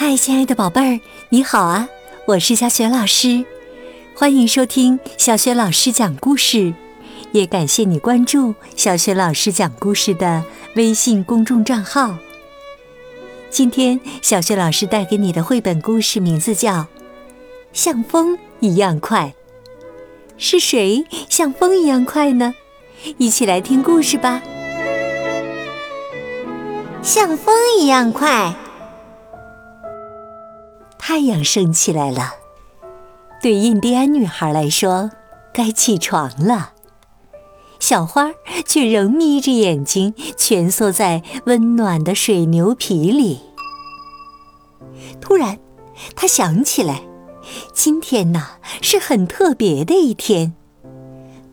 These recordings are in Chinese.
嗨，亲爱的宝贝儿，你好啊！我是小雪老师，欢迎收听小雪老师讲故事，也感谢你关注小雪老师讲故事的微信公众账号。今天，小雪老师带给你的绘本故事名字叫《像风一样快》，是谁像风一样快呢？一起来听故事吧！像风一样快。太阳升起来了，对印第安女孩来说，该起床了。小花却仍眯着眼睛，蜷缩在温暖的水牛皮里。突然，她想起来，今天呐是很特别的一天，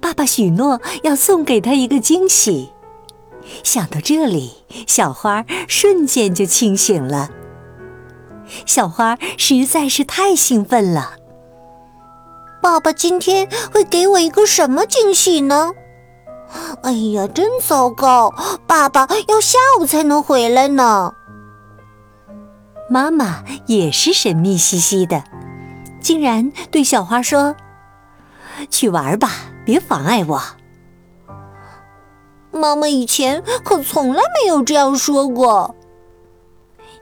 爸爸许诺要送给她一个惊喜。想到这里，小花瞬间就清醒了。小花实在是太兴奋了。爸爸今天会给我一个什么惊喜呢？哎呀，真糟糕！爸爸要下午才能回来呢。妈妈也是神秘兮兮的，竟然对小花说：“去玩吧，别妨碍我。”妈妈以前可从来没有这样说过。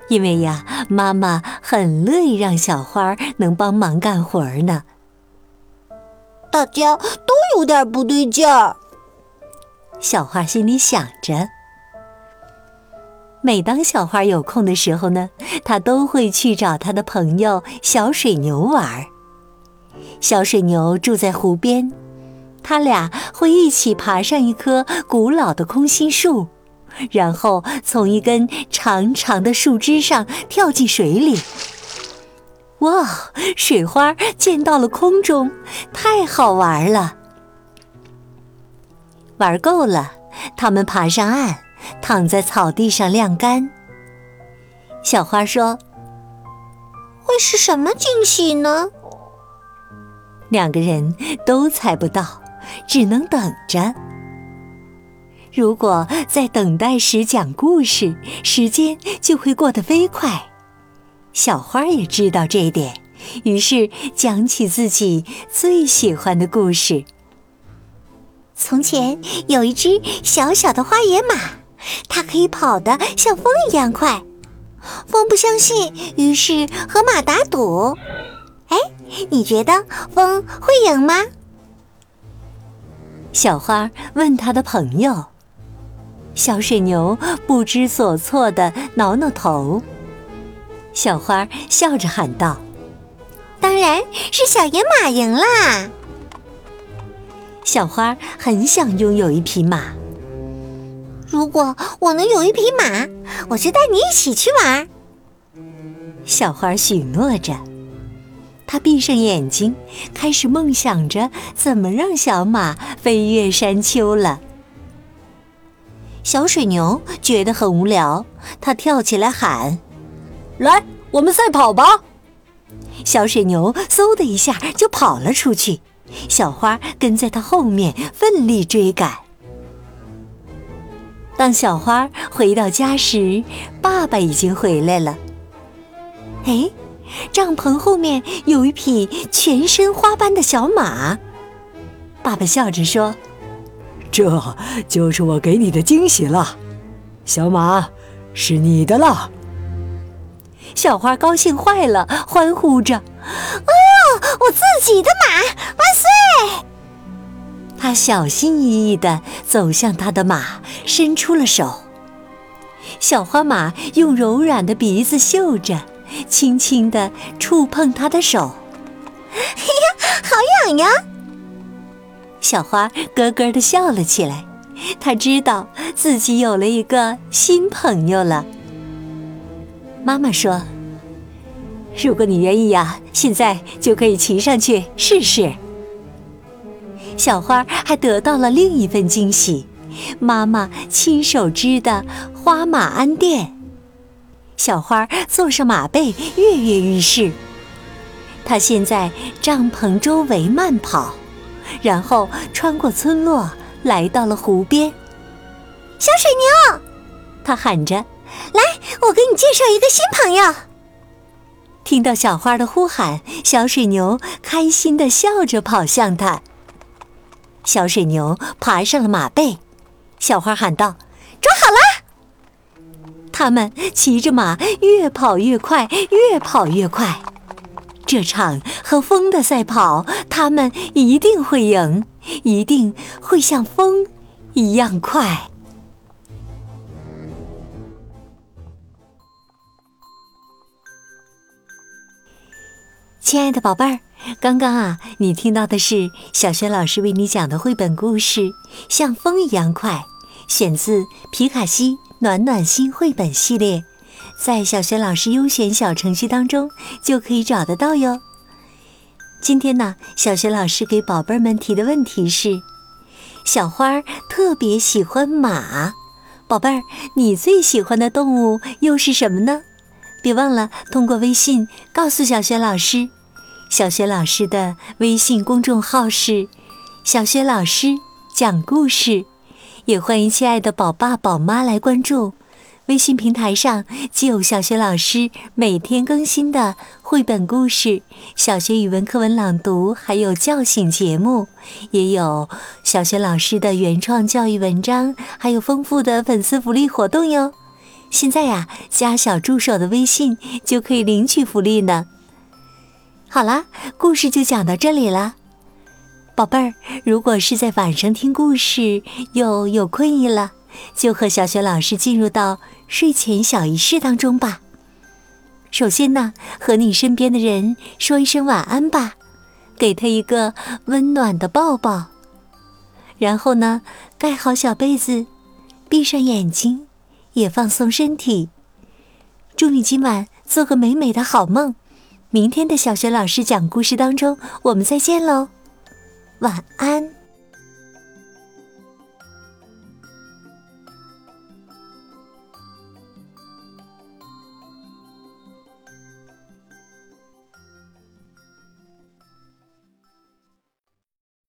因为呀，妈妈很乐意让小花能帮忙干活呢。大家都有点不对劲儿。小花心里想着。每当小花有空的时候呢，她都会去找她的朋友小水牛玩。小水牛住在湖边，他俩会一起爬上一棵古老的空心树。然后从一根长长的树枝上跳进水里。哇，水花溅到了空中，太好玩了！玩够了，他们爬上岸，躺在草地上晾干。小花说：“会是什么惊喜呢？”两个人都猜不到，只能等着。如果在等待时讲故事，时间就会过得飞快。小花也知道这一点，于是讲起自己最喜欢的故事。从前有一只小小的花野马，它可以跑得像风一样快。风不相信，于是和马打赌。哎，你觉得风会赢吗？小花问他的朋友。小水牛不知所措地挠挠头，小花笑着喊道：“当然是小野马赢啦！”小花很想拥有一匹马。如果我能有一匹马，我就带你一起去玩。小花许诺着，她闭上眼睛，开始梦想着怎么让小马飞越山丘了。小水牛觉得很无聊，它跳起来喊：“来，我们赛跑吧！”小水牛嗖的一下就跑了出去，小花跟在它后面奋力追赶。当小花回到家时，爸爸已经回来了。哎，帐篷后面有一匹全身花斑的小马。爸爸笑着说。这就是我给你的惊喜了，小马，是你的了。小花高兴坏了，欢呼着：“哦，我自己的马，万岁！”他小心翼翼地走向他的马，伸出了手。小花马用柔软的鼻子嗅着，轻轻地触碰他的手。哎呀，好痒呀！小花咯咯地笑了起来，她知道自己有了一个新朋友了。妈妈说：“如果你愿意呀，现在就可以骑上去试试。”小花还得到了另一份惊喜：妈妈亲手织的花马鞍垫。小花坐上马背，跃跃欲试。她先在帐篷周围慢跑。然后穿过村落，来到了湖边。小水牛，他喊着：“来，我给你介绍一个新朋友。”听到小花的呼喊，小水牛开心的笑着跑向它。小水牛爬上了马背，小花喊道：“装好了！”他们骑着马越跑越快，越跑越快。这场和风的赛跑，他们一定会赢，一定会像风一样快。亲爱的宝贝儿，刚刚啊，你听到的是小学老师为你讲的绘本故事《像风一样快》，选自皮卡西暖暖心绘本系列，在小学老师优选小程序当中就可以找得到哟。今天呢，小学老师给宝贝儿们提的问题是：小花特别喜欢马，宝贝儿，你最喜欢的动物又是什么呢？别忘了通过微信告诉小学老师，小学老师的微信公众号是“小学老师讲故事”，也欢迎亲爱的宝爸宝妈来关注。微信平台上既有小学老师每天更新的绘本故事、小学语文课文朗读，还有叫醒节目，也有小学老师的原创教育文章，还有丰富的粉丝福利活动哟。现在呀，加小助手的微信就可以领取福利呢。好啦，故事就讲到这里了，宝贝儿。如果是在晚上听故事又有困意了，就和小雪老师进入到睡前小仪式当中吧。首先呢，和你身边的人说一声晚安吧，给他一个温暖的抱抱。然后呢，盖好小被子，闭上眼睛。也放松身体，祝你今晚做个美美的好梦。明天的小学老师讲故事当中，我们再见喽，晚安。